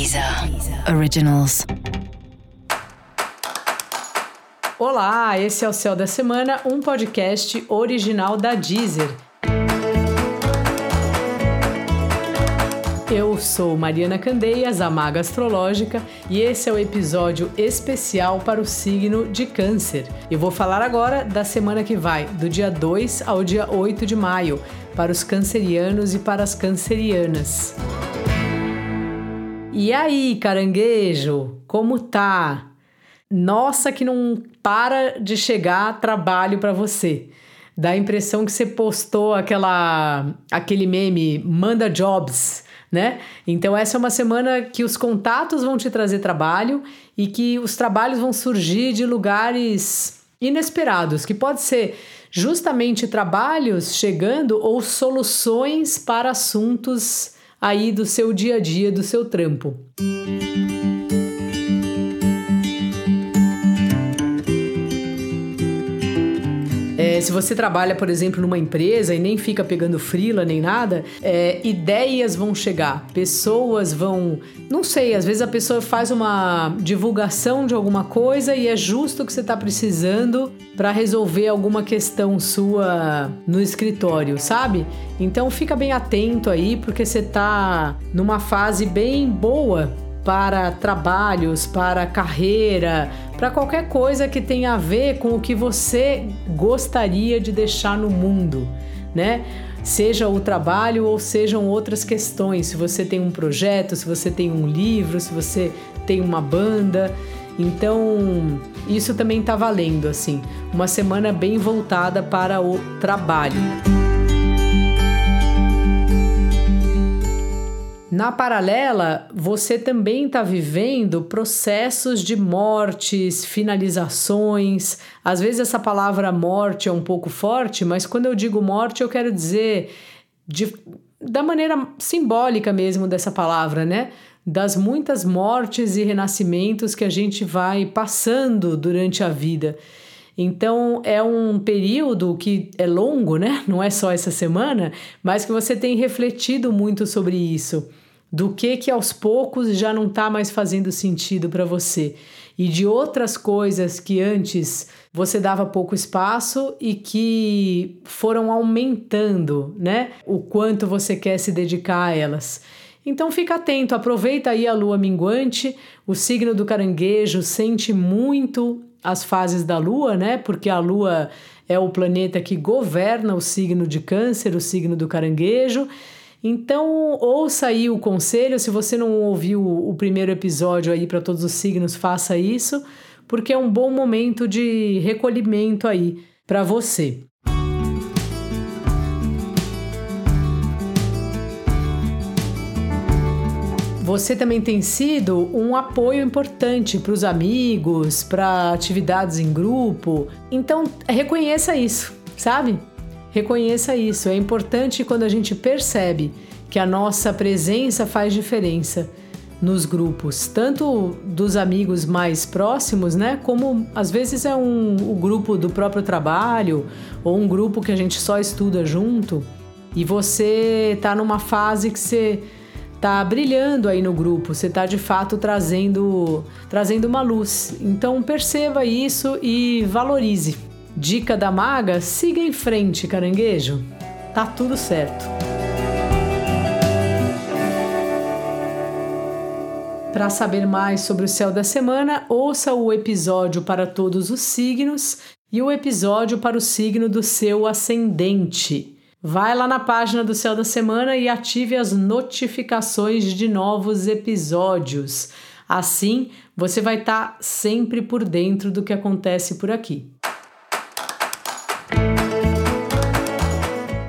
Deezer Originals. Olá, esse é o Céu da Semana, um podcast original da Deezer. Eu sou Mariana Candeias, a Maga Astrológica, e esse é o episódio especial para o signo de Câncer. Eu vou falar agora da semana que vai, do dia 2 ao dia 8 de maio, para os cancerianos e para as cancerianas. E aí, caranguejo, como tá? Nossa, que não para de chegar trabalho para você. Dá a impressão que você postou aquela aquele meme manda jobs, né? Então essa é uma semana que os contatos vão te trazer trabalho e que os trabalhos vão surgir de lugares inesperados, que pode ser justamente trabalhos chegando ou soluções para assuntos aí do seu dia a dia, do seu trampo. É, se você trabalha, por exemplo, numa empresa e nem fica pegando frila nem nada, é, ideias vão chegar, pessoas vão. Não sei, às vezes a pessoa faz uma divulgação de alguma coisa e é justo o que você está precisando para resolver alguma questão sua no escritório, sabe? Então fica bem atento aí, porque você está numa fase bem boa para trabalhos, para carreira, para qualquer coisa que tenha a ver com o que você gostaria de deixar no mundo, né? Seja o trabalho ou sejam outras questões. Se você tem um projeto, se você tem um livro, se você tem uma banda. Então, isso também está valendo, assim. Uma semana bem voltada para o trabalho. Na paralela, você também está vivendo processos de mortes, finalizações. Às vezes essa palavra morte é um pouco forte, mas quando eu digo morte, eu quero dizer de, da maneira simbólica mesmo dessa palavra, né? Das muitas mortes e renascimentos que a gente vai passando durante a vida. Então é um período que é longo, né? Não é só essa semana, mas que você tem refletido muito sobre isso do que que aos poucos já não está mais fazendo sentido para você e de outras coisas que antes você dava pouco espaço e que foram aumentando, né? O quanto você quer se dedicar a elas. Então fica atento, aproveita aí a lua minguante, o signo do caranguejo sente muito as fases da lua, né? Porque a lua é o planeta que governa o signo de Câncer, o signo do caranguejo. Então, ouça aí o conselho. Se você não ouviu o primeiro episódio aí para todos os signos, faça isso, porque é um bom momento de recolhimento aí para você. Você também tem sido um apoio importante para os amigos, para atividades em grupo. Então, reconheça isso, sabe? Reconheça isso. É importante quando a gente percebe que a nossa presença faz diferença nos grupos, tanto dos amigos mais próximos, né? Como às vezes é um, o grupo do próprio trabalho ou um grupo que a gente só estuda junto e você tá numa fase que você tá brilhando aí no grupo, você tá de fato trazendo trazendo uma luz. Então perceba isso e valorize. Dica da maga: siga em frente, caranguejo. Tá tudo certo. Para saber mais sobre o céu da semana, ouça o episódio para todos os signos e o episódio para o signo do seu ascendente. Vai lá na página do Céu da Semana e ative as notificações de novos episódios. Assim, você vai estar tá sempre por dentro do que acontece por aqui.